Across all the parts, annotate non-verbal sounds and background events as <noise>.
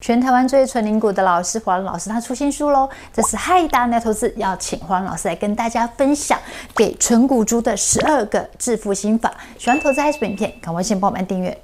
全台湾最纯灵股的老师黄老师，他出新书喽！这是嗨大鸟投资，要请黄老师来跟大家分享给纯股族的十二个致富心法。喜欢投资还是本影片，赶快先帮我们订阅。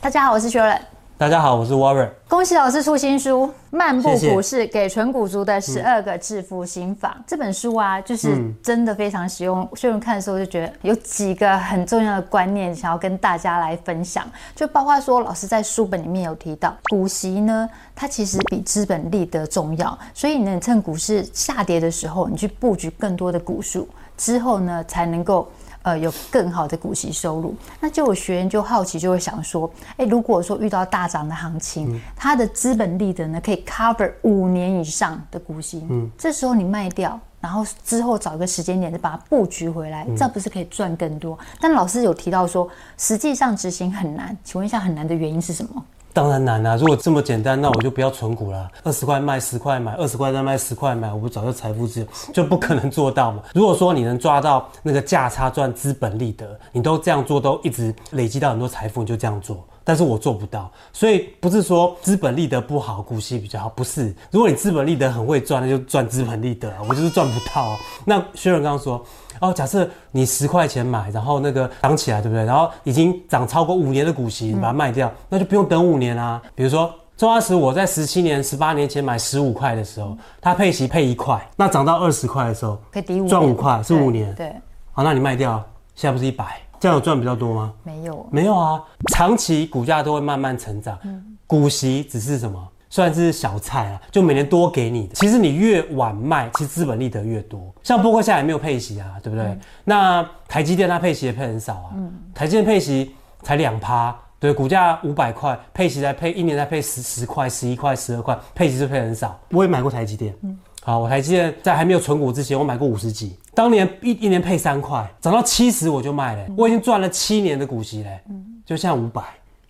大家好，我是雪伦。大家好，我是 Warren。恭喜老师出新书《漫步股市给纯股族的十二个致富心法》。这本书啊，就是真的非常实用。学员、嗯、看的时候就觉得有几个很重要的观念，想要跟大家来分享。就包括说，老师在书本里面有提到，股息呢，它其实比资本利得重要。所以呢，你趁股市下跌的时候，你去布局更多的股数，之后呢，才能够。呃，有更好的股息收入，那就有学员就好奇，就会想说，哎，如果说遇到大涨的行情，嗯、它的资本利得呢可以 cover 五年以上的股息，嗯，这时候你卖掉，然后之后找一个时间点再把它布局回来，嗯、这样不是可以赚更多？但老师有提到说，实际上执行很难，请问一下，很难的原因是什么？当然难啦！如果这么简单，那我就不要存股啦。二十块卖十块买，二十块再卖十块买，我不早就财富自由？<laughs> 就不可能做到嘛。如果说你能抓到那个价差赚资本利得，你都这样做，都一直累积到很多财富，你就这样做。但是我做不到，所以不是说资本利得不好，股息比较好，不是。如果你资本利得很会赚，那就赚资本利得啊。我就是赚不到啊。那薛仁刚刚说。哦，假设你十块钱买，然后那个涨起来，对不对？然后已经涨超过五年的股息，你把它卖掉，嗯、那就不用等五年啦。比如说，中华石我在十七年、十八年前买十五块的时候，它配息配一块，那涨到二十块的时候，可以抵五赚五块，是五年。对，对好，那你卖掉，现在不是一百，这样有赚比较多吗？没有，没有啊。长期股价都会慢慢成长，嗯、股息只是什么？算是小菜啊，就每年多给你的。其实你越晚卖，其实资本利得越多。像波克夏也没有配息啊，对不对？嗯、那台积电它配息也配很少啊。嗯。台积电配息才两趴，对，股价五百块，配息才配一年才配十十块、十一块、十二块，配息就配很少。我也买过台积电。嗯。好，我台积电在还没有存股之前，我买过五十几，当年一一年配三块，涨到七十我就卖了，嗯、我已经赚了七年的股息嘞。嗯。就像五百，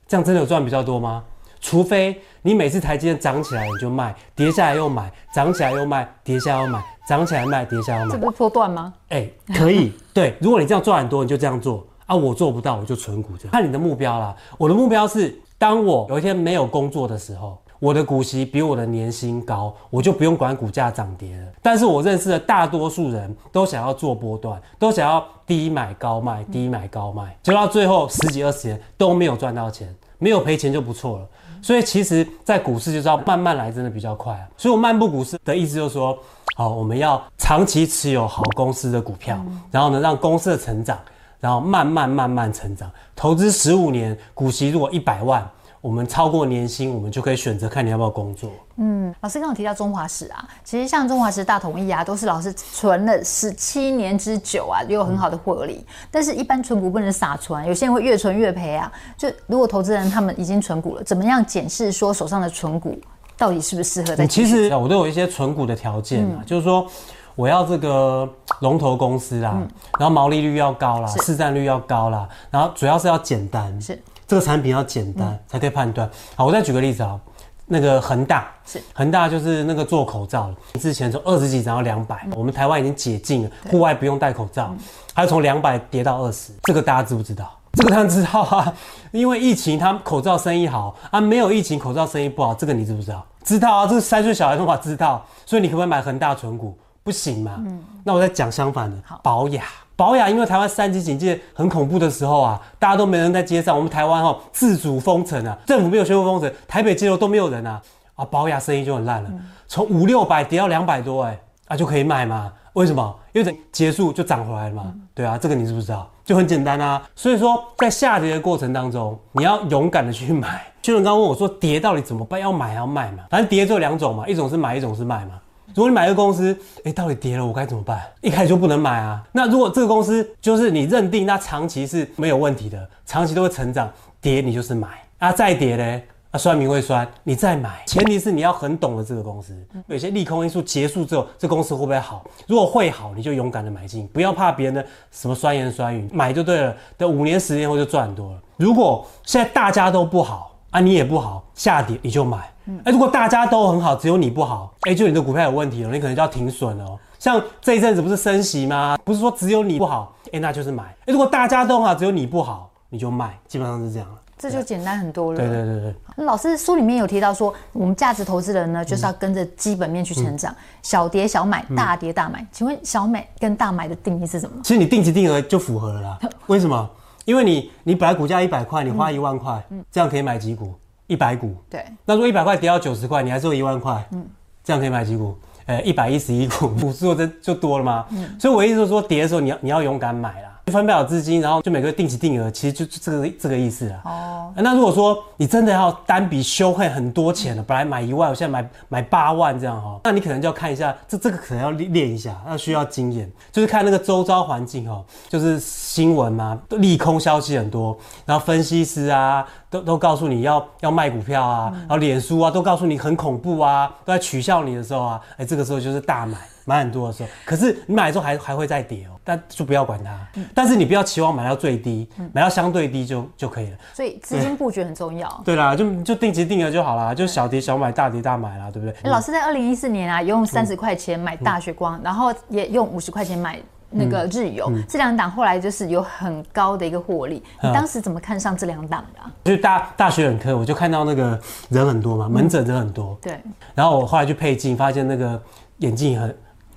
这样真的有赚比较多吗？除非你每次台积电涨起来你就卖，跌下来又买，涨起来又卖，跌下来又买，涨起来卖，跌下来又买，这不是波段吗？哎、欸，可以，<laughs> 对，如果你这样赚很多，你就这样做啊。我做不到，我就存股这样。看你的目标啦。我的目标是，当我有一天没有工作的时候，我的股息比我的年薪高，我就不用管股价涨跌了。但是我认识的大多数人都想要做波段，都想要低买高卖，低买高卖，就到最后十几二十年都没有赚到钱。没有赔钱就不错了，所以其实，在股市就是要慢慢来，真的比较快。所以我漫步股市的意思就是说，好，我们要长期持有好公司的股票，然后呢，让公司的成长，然后慢慢慢慢成长，投资十五年，股息如果一百万。我们超过年薪，我们就可以选择看你要不要工作。嗯，老师刚刚提到中华史啊，其实像中华史、大统一啊，都是老师存了十七年之久啊，有很好的获利。嗯、但是，一般存股不能傻存，有些人会越存越赔啊。就如果投资人他们已经存股了，怎么样检视说手上的存股到底是不是适合在？其实我都有一些存股的条件啊，嗯、就是说我要这个龙头公司啦，嗯、然后毛利率要高啦，市占率要高啦，然后主要是要简单。是。这个产品要简单、嗯、才可以判断。好，我再举个例子啊，那个恒大是恒大，就是那个做口罩的，之前从二十几涨到两百、嗯，我们台湾已经解禁了，户外不用戴口罩，还有从两百跌到二十，这个大家知不知道？这个当然知道啊，<laughs> 因为疫情，他们口罩生意好啊，没有疫情口罩生意不好，这个你知不知道？知道啊，这是三岁小孩方法知道，所以你可不可以买恒大存股？不行嘛？嗯，那我再讲相反的，好，宝雅。保雅，因为台湾三级警戒很恐怖的时候啊，大家都没人在街上。我们台湾哦，自主封城啊，政府没有宣布封城，台北街头都没有人啊，啊，保雅生意就很烂了，从五六百跌到两百多，哎，啊就可以卖嘛？为什么？因为等结束就涨回来了嘛。对啊，这个你知不知道？就很简单啊。所以说，在下跌的过程当中，你要勇敢的去买。就像刚刚问我说，跌到底怎么办？要买要卖嘛？反正跌只有两种嘛，一种是买，一种是卖嘛。如果你买一个公司，哎，到底跌了，我该怎么办？一开始就不能买啊。那如果这个公司就是你认定它长期是没有问题的，长期都会成长，跌你就是买啊。再跌嘞，啊，酸民会酸，你再买。前提是你要很懂得这个公司，有些利空因素结束之后，这公司会不会好？如果会好，你就勇敢的买进，不要怕别人的什么酸言酸语，买就对了。等五年十年后就赚很多了。如果现在大家都不好。啊，你也不好，下跌你就买。嗯，哎，如果大家都很好，只有你不好，哎，就你的股票有问题了，你可能就要停损哦。像这一阵子不是升息吗？不是说只有你不好，哎，那就是买。哎，如果大家都好，只有你不好，你就卖，基本上是这样了。这就简单很多了。对对对对。老师书里面有提到说，我们价值投资人呢，就是要跟着基本面去成长，嗯、小跌小买，大跌大买。嗯、请问小买跟大买的定义是什么？其实你定期定额就符合了啦。<laughs> 为什么？因为你你本来股价一百块，你花一万块，嗯，这样可以买几股？一百股。对。那如果一百块跌到九十块，你还是有一万块，嗯，这样可以买几股？呃，一百一十一股，<laughs> 股数这就多了吗？嗯。所以我意思是说，跌的时候你要你要勇敢买啦。分配好资金，然后就每个月定期定额，其实就这个这个意思啊。哦。那如果说你真的要单笔修会很多钱了，本来买一万，我现在买买八万这样哈，那你可能就要看一下，这这个可能要练练一下，那需要经验，就是看那个周遭环境哦，就是新闻嘛，利空消息很多，然后分析师啊都都告诉你要要卖股票啊，然后脸书啊都告诉你很恐怖啊，都在取笑你的时候啊，哎，这个时候就是大买。买很多的时候，可是你买的时候还还会再跌哦，但就不要管它。嗯、但是你不要期望买到最低，嗯、买到相对低就就可以了。所以资金布局很重要。对啦，就就定期定额就好啦，就小跌小买，大跌大买啦，对不对？欸、老师在二零一四年啊，用三十块钱买大学光，嗯、然后也用五十块钱买那个日游，嗯嗯、这两档后来就是有很高的一个获利。嗯、你当时怎么看上这两档的？就大大学本科，我就看到那个人很多嘛，门诊人很多。对。然后我后来去配镜，发现那个眼镜很。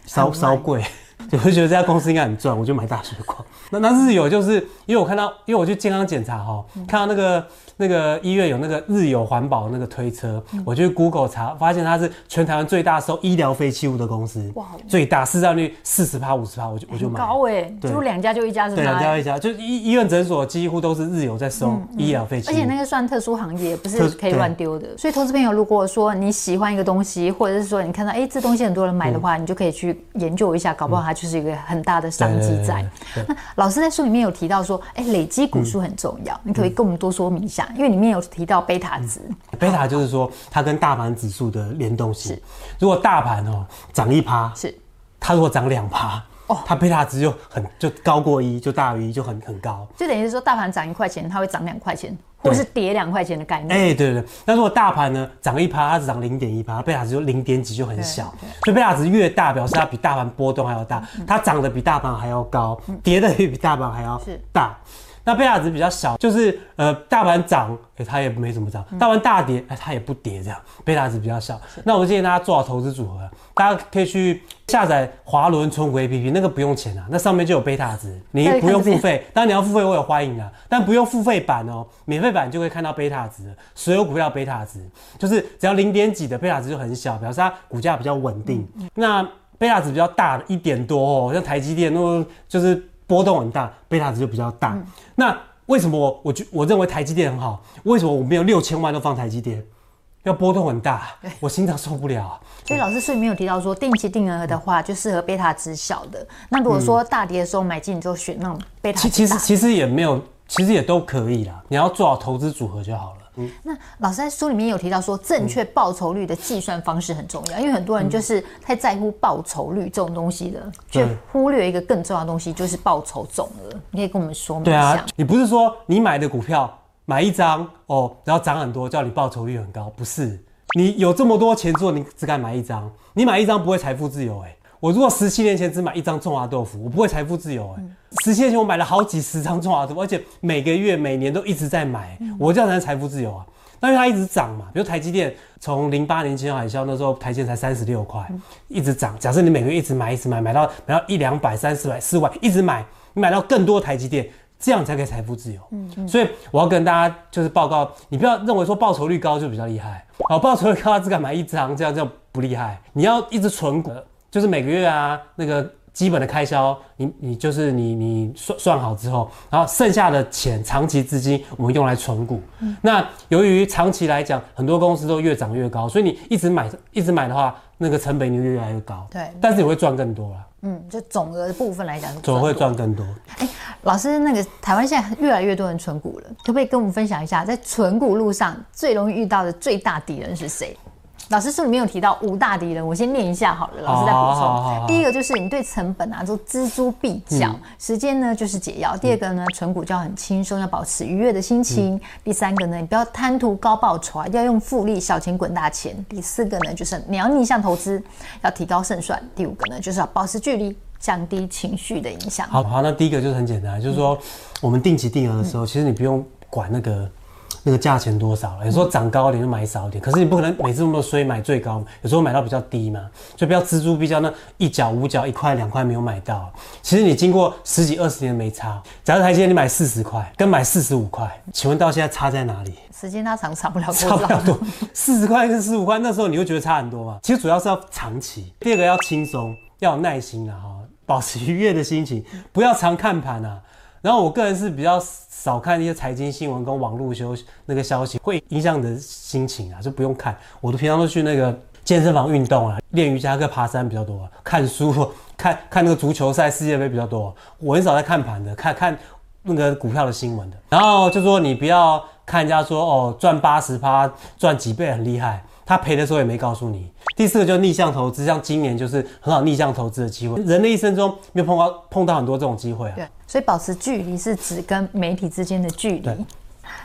稍稍贵，<laughs> 我就觉得这家公司应该很赚，我就买大水光。那那日有就是因为我看到，因为我去健康检查哈，看到那个。那个医院有那个日有环保那个推车，嗯、我去 Google 查，发现它是全台湾最大收医疗废弃物的公司，哇，最大市占率四十趴五十趴，我就我就买。高哎、欸，就两家就一家是吗？对，两家一家，就医医院诊所几乎都是日有在收医疗废弃物，而且那个算特殊行业，不是可以乱丢的。所以投资朋友，如果说你喜欢一个东西，或者是说你看到哎、欸、这东西很多人买的话，嗯、你就可以去研究一下，搞不好它就是一个很大的商机在。那老师在书里面有提到说，哎、欸，累积股数很重要，嗯、你可，可以跟我们多说明一下，因为里面有提。到贝塔值，贝塔就是说它跟大盘指数的联动性。是，如果大盘哦涨一趴，是，它如果涨两趴，哦，它贝塔值就很就高过一，就大于一，就很很高。就等于是说大盘涨一块钱，它会涨两块钱，或是跌两块钱的概念。哎，对对对。那如果大盘呢涨一趴，它只涨零点一趴，贝塔值就零点几，就很小。所以贝塔值越大，表示它比大盘波动还要大，它涨得比大盘还要高，跌的也比大盘还要大。那贝塔值比较小，就是呃大盘涨，哎它也没怎么涨；大盘大跌，哎它也不跌，这样贝塔值比较小。那我建议大家做好投资组合，大家可以去下载华伦存股 APP，那个不用钱啊，那上面就有贝塔值，你不用付费。当然你要付费，我有欢迎啊，但不用付费版哦，免费版就会看到贝塔值，所有股票贝塔值就是只要零点几的贝塔值就很小，表示它股价比较稳定。那贝塔值比较大的一点多哦，像台积电那种就是。波动很大，贝塔值就比较大。嗯、那为什么我我觉我认为台积电很好？为什么我没有六千万都放台积电？要波动很大，我心脏受不了。<laughs> 所以老师所以没有提到说，定期定额的话就适合贝塔值小的。那如果说大跌的时候买进，你就选那种贝塔。其实其实也没有，其实也都可以啦。你要做好投资组合就好了。嗯、那老师在书里面有提到说，正确报酬率的计算方式很重要，因为很多人就是太在乎报酬率这种东西的，却忽略一个更重要的东西，就是报酬总额。你可以跟我们说吗？对啊，你不是说你买的股票买一张哦，然后涨很多，叫你报酬率很高，不是？你有这么多钱做，你只敢买一张，你买一张不会财富自由哎、欸。我如果十七年前只买一张中华豆腐，我不会财富自由哎、欸。十七年前我买了好几十张中华图，而且每个月每年都一直在买，我这样才是财富自由啊。那因为它一直涨嘛，比如台积电从零八年金融海啸那时候，台积电才三十六块，一直涨。假设你每个月一直买，一直买，买到买到一两百、三四百、四万，一直买，你买到更多台积电，这样才可以财富自由。嗯嗯。所以我要跟大家就是报告，你不要认为说报酬率高就比较厉害，好，报酬率高只敢买一张，这样这样不厉害。你要一直存股。就是每个月啊，那个基本的开销，你你就是你你算算好之后，然后剩下的钱，长期资金我们用来存股。嗯、那由于长期来讲，很多公司都越涨越高，所以你一直买一直买的话，那个成本就越来越高。对，但是你会赚更多啦。嗯，就总额的部分来讲，总会赚更多。哎、欸，老师，那个台湾现在越来越多人存股了，可不可以跟我们分享一下，在存股路上最容易遇到的最大敌人是谁？老师书里面有提到五大敌人，我先念一下好了。老师再补充。好好好好，第一个就是你对成本啊，都锱铢必较；嗯、时间呢就是解药。第二个呢，存股就要很轻松，要保持愉悦的心情。嗯、第三个呢，你不要贪图高报酬啊，要用复利，小钱滚大钱。第四个呢，就是你要逆向投资，要提高胜算。第五个呢，就是要保持距离，降低情绪的影响。好好，那第一个就是很简单，就是说我们定期定额的时候，嗯、其实你不用管那个。那个价钱多少了。有时候涨高一点就买少一点，可是你不可能每次那么衰买最高，有时候买到比较低嘛，就不要锱铢必较那一角五角一块两块没有买到。其实你经过十几二十年没差。假如台积电你买四十块，跟买四十五块，请问到现在差在哪里？时间拉长差不了多差不了多。四十块跟四十五块，那时候你会觉得差很多吗？其实主要是要长期，第二个要轻松，要有耐心啊，哈，保持愉悦的心情，不要常看盘啊。然后我个人是比较少看一些财经新闻跟网络消那个消息，会影响你的心情啊，就不用看。我都平常都去那个健身房运动啊，练瑜伽跟爬山比较多，看书 <laughs> 看看那个足球赛世界杯比较多。我很少在看盘的，看看那个股票的新闻的。然后就说你不要看人家说哦赚八十趴赚几倍很厉害，他赔的时候也没告诉你。第四个就是逆向投资，像今年就是很好逆向投资的机会。人的一生中没有碰到碰到很多这种机会啊。对所以保持距离是指跟媒体之间的距离。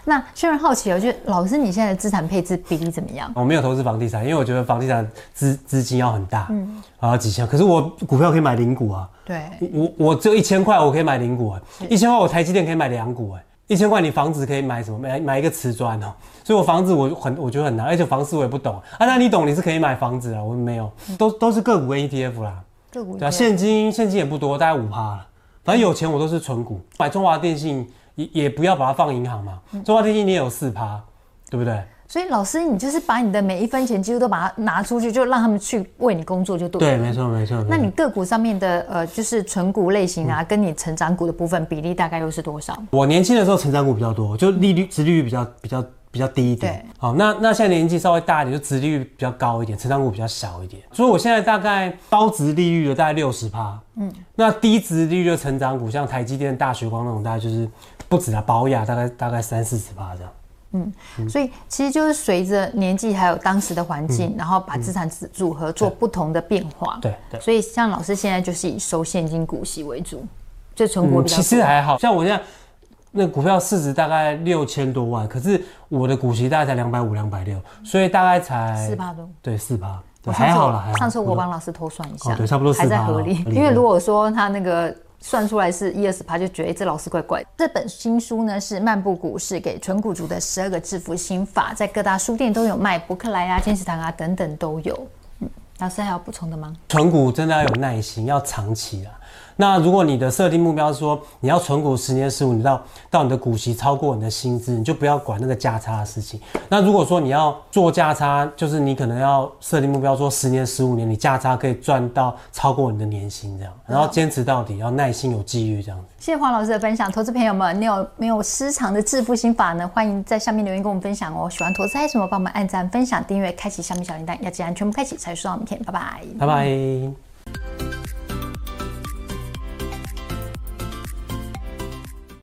那虽然好奇，我觉得老师你现在的资产配置比例怎么样？我没有投资房地产，因为我觉得房地产资资金要很大，嗯，然后几千。可是我股票可以买零股啊。对。我我只有一千块，我可以买零股啊。一千块我台积电可以买两股哎。一千块你房子可以买什么？买买一个瓷砖哦。所以我房子我很我觉得很难，而且房市我也不懂啊。那你懂？你是可以买房子啊？我没有，都都是个股跟 ETF 啦。个股对啊，现金现金也不多，大概五趴。反正有钱我都是存股，买中华电信也也不要把它放银行嘛。中华电信你也有四趴，对不对？所以老师，你就是把你的每一分钱几乎都把它拿出去，就让他们去为你工作就对了。对，没错没错。那你个股上面的呃，就是纯股类型啊，跟你成长股的部分比例大概又是多少？我年轻的时候成长股比较多，就利率、殖利率比较比较比较低一点。对。好，那那现在年纪稍微大一点，就殖利率比较高一点，成长股比较小一点。所以我现在大概高殖利率的大概六十趴。嗯。那低殖利率的成长股，像台积电、大学光那种，大概就是不止啊，保雅大概大概三四十趴这样。嗯，所以其实就是随着年纪还有当时的环境，嗯、然后把资产组合做不同的变化。对对。所以像老师现在就是以收现金股息为主，就存股比较、嗯。其实还好像我现在那股票市值大概六千多万，可是我的股息大概才两百五、两百六，所以大概才四八多。对，四八。还好了。上次我帮老师偷算一下，哦、对，差不多。还在合理。因为如果说他那个。算出来是一二十趴，就觉得、欸、这老师怪怪。这本新书呢是《漫步股市给纯股族的十二个致富心法》，在各大书店都有卖，博客来啊、天使堂啊等等都有。嗯，老师还有补充的吗？纯股真的要有耐心，要长期啊。那如果你的设定目标是说你要存股十年十五年到到你的股息超过你的薪资，你就不要管那个价差的事情。那如果说你要做价差，就是你可能要设定目标说十年十五年，你价差可以赚到超过你的年薪这样，然后坚持到底，要耐心有纪律这样子。谢谢黄老师的分享，投资朋友们，你有没有私藏的致富心法呢？欢迎在下面留言跟我们分享哦。喜欢投资嗨什么？帮我们按赞、分享、订阅、开启下面小铃铛，要记得全部开启才收到明天。拜拜，拜拜。